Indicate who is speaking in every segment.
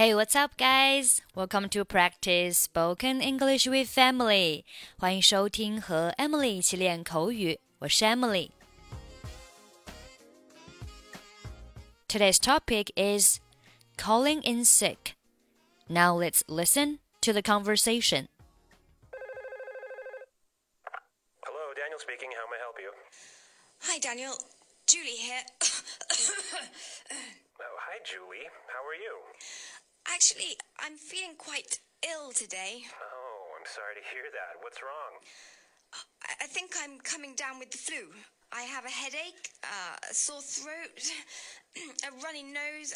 Speaker 1: Hey, what's up, guys? Welcome to practice spoken English with Emily. 欢迎收听和 Emily 一起练口语，我是 Emily。Today's topic is calling in sick. Now let's listen to the conversation.
Speaker 2: Hello, Daniel speaking. How may I help you?
Speaker 3: Hi, Daniel. Julia here.
Speaker 2: oh, hi, Julia. How are you?
Speaker 3: Actually, I'm feeling quite ill today.
Speaker 2: Oh, I'm sorry to hear that. What's wrong?
Speaker 3: I, I think I'm coming down with the flu. I have a headache, uh, a sore throat, a runny nose,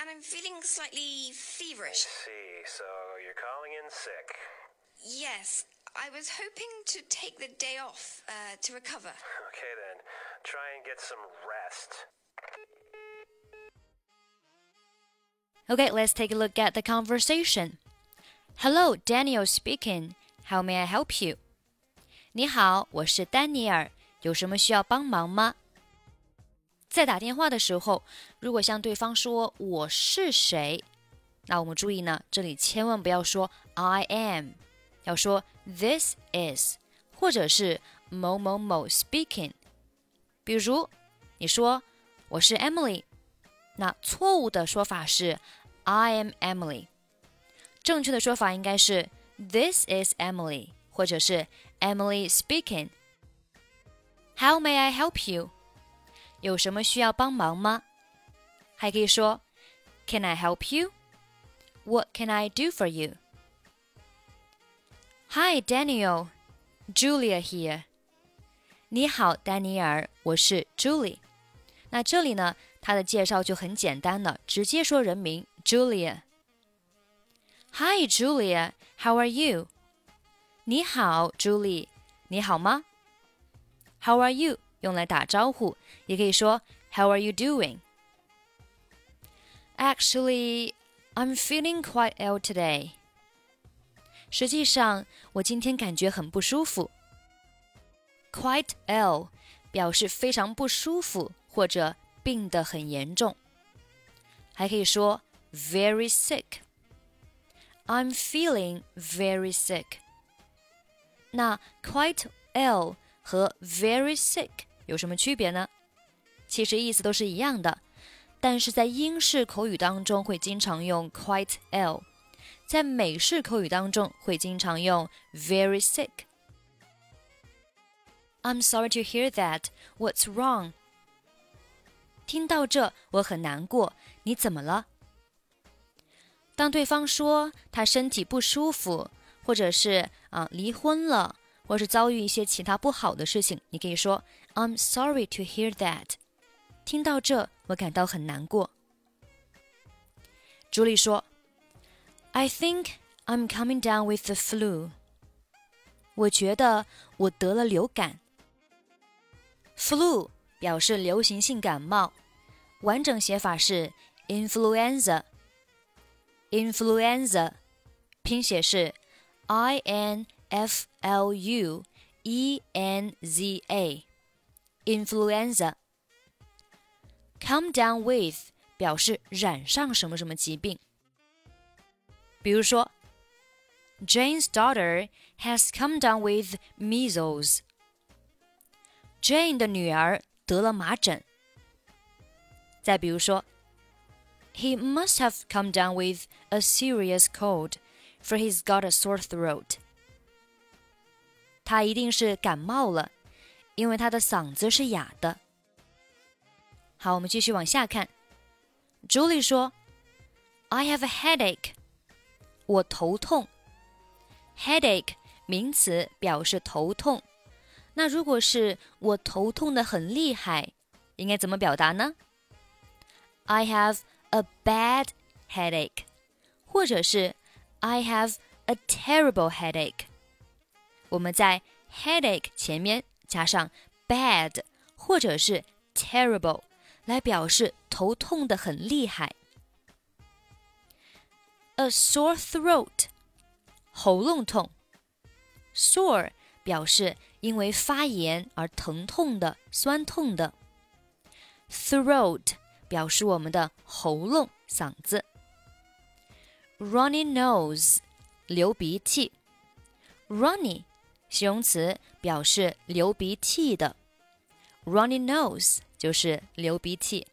Speaker 3: and I'm feeling slightly feverish.
Speaker 2: I See, so you're calling in sick.
Speaker 3: Yes, I was hoping to take the day off uh, to recover.
Speaker 2: Okay, then. Try and get some rest.
Speaker 1: Okay, let's take a look at the conversation. Hello, Daniel speaking. How may I help you? 你好，我是丹尼尔，有什么需要帮忙吗？在打电话的时候，如果向对方说我是谁，那我们注意呢，这里千万不要说 I am，要说 This is，或者是某某某 speaking。比如你说我是 Emily，那错误的说法是 I am Emily。正确的说法应该是 This is Emily，或者是 Emily speaking。How may I help you？有什么需要帮忙吗？还可以说 Can I help you？What can I do for you? Hi, Daniel. Julia here. 你好，丹尼尔，我是 Julie。那这里呢，它的介绍就很简单了，直接说人名 Julia。Hi, Julia. How are you? 你好，Julie。你好吗？How are you? 用来打招呼，也可以说 How are you doing? Actually, I'm feeling quite ill today. 实际上，我今天感觉很不舒服。Quite ill 表示非常不舒服或者病得很严重，还可以说 very sick。I'm feeling very sick。那 quite ill 和 very sick 有什么区别呢？其实意思都是一样的，但是在英式口语当中会经常用 quite ill，在美式口语当中会经常用 very sick。I'm sorry to hear that. What's wrong? 听到这，我很难过。你怎么了？ 当对方说他身体不舒服，或者是啊离婚了，或是遭遇一些其他不好的事情，你可以说 I'm sorry to hear that。听到这，我感到很难过。朱莉说：“I think I'm coming down with the flu。”我觉得我得了流感。flu 表示流行性感冒，完整写法是 influenza。influenza 拼写是 i n f l u e n z a。influenza。come down with 表示染上什么什么疾病。比如说，Jane's daughter has come down with measles。Jane 的女儿得了麻疹。再比如说 ，He must have come down with a serious cold, for he's got a sore throat. 他一定是感冒了，因为他的嗓子是哑的。好，我们继续往下看。Julie 说：“I have a headache。”我头痛。Headache 名词表示头痛。那如果是我头痛的很厉害，应该怎么表达呢？I have a bad headache，或者是 I have a terrible headache。我们在 headache 前面加上 bad 或者是 terrible，来表示头痛的很厉害。A sore throat，喉咙痛。Sore 表示因为发炎而疼痛的、酸痛的。Throat 表示我们的喉咙、嗓子。 runny nose，流鼻涕。runny 形容词表示流鼻涕的，runny nose 就是流鼻涕。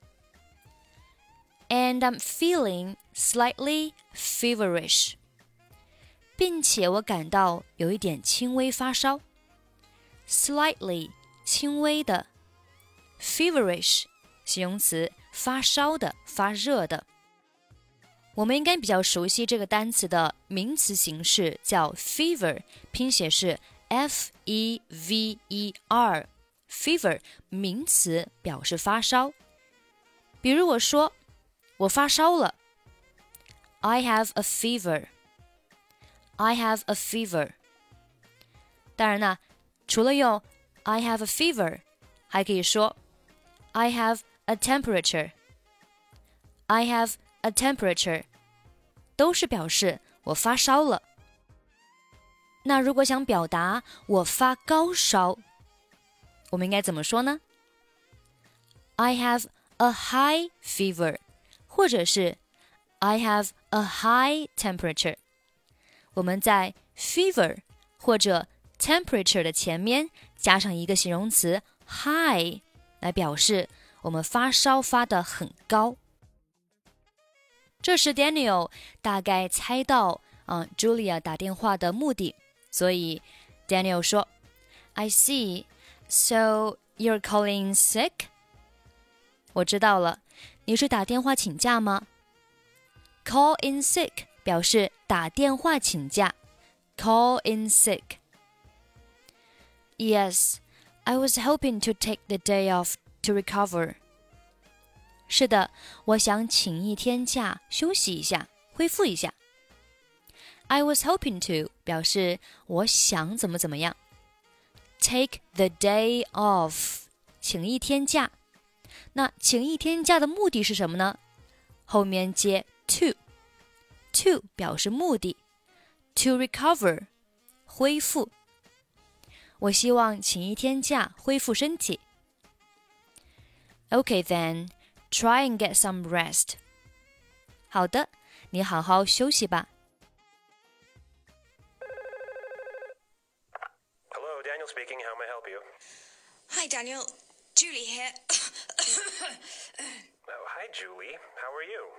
Speaker 1: And I'm feeling slightly feverish，并且我感到有一点轻微发烧。Slightly 轻微的，feverish 形容词 发烧的、发热的。我们应该比较熟悉这个单词的名词形式，叫 fever，拼写是 f e v e r。fever 名词表示发烧。比如我说我发烧了，I have a fever。I have a fever。当然呢，除了用 I have a fever，还可以说 I have a temperature。I have a temperature，都是表示我发烧了。那如果想表达我发高烧，我们应该怎么说呢？I have a high fever，或者是 I have a high temperature。我们在 fever 或者 temperature 的前面加上一个形容词 high，来表示 我们发烧发的很高。这时，Daniel 大概猜到啊，Julia 打电话的目的，所以 Daniel 说：“I see. So you're calling sick？” 我知道了，你是打电话请假吗？Call in sick 表示打电话请假。Call in sick. Yes, I was hoping to take the day off to recover. 是的，我想请一天假休息一下，恢复一下。I was hoping to 表示我想怎么怎么样。Take the day off 请一天假。那请一天假的目的是什么呢？后面接 to，to 表示目的。To recover 恢复。我希望请一天假恢复身体。Okay then, try and get some rest. 好的，你好好休息吧。
Speaker 2: Hello, Daniel speaking. How may I help you?
Speaker 3: Hi, Daniel. Julia here.
Speaker 2: oh, hi, Julia. How are you?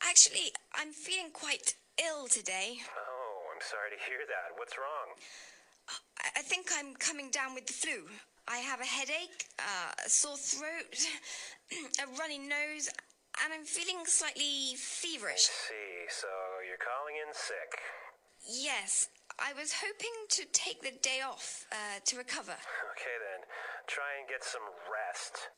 Speaker 3: Actually, I'm feeling quite ill today.
Speaker 2: Oh, I'm sorry to hear that. What's wrong?
Speaker 3: I, I think I'm coming down with the flu. I have a headache, uh, a sore throat, a runny nose, and I'm feeling slightly feverish.
Speaker 2: I See, so you're calling in sick.
Speaker 3: Yes, I was hoping to take the day off uh, to recover.
Speaker 2: Okay then, try and get some rest.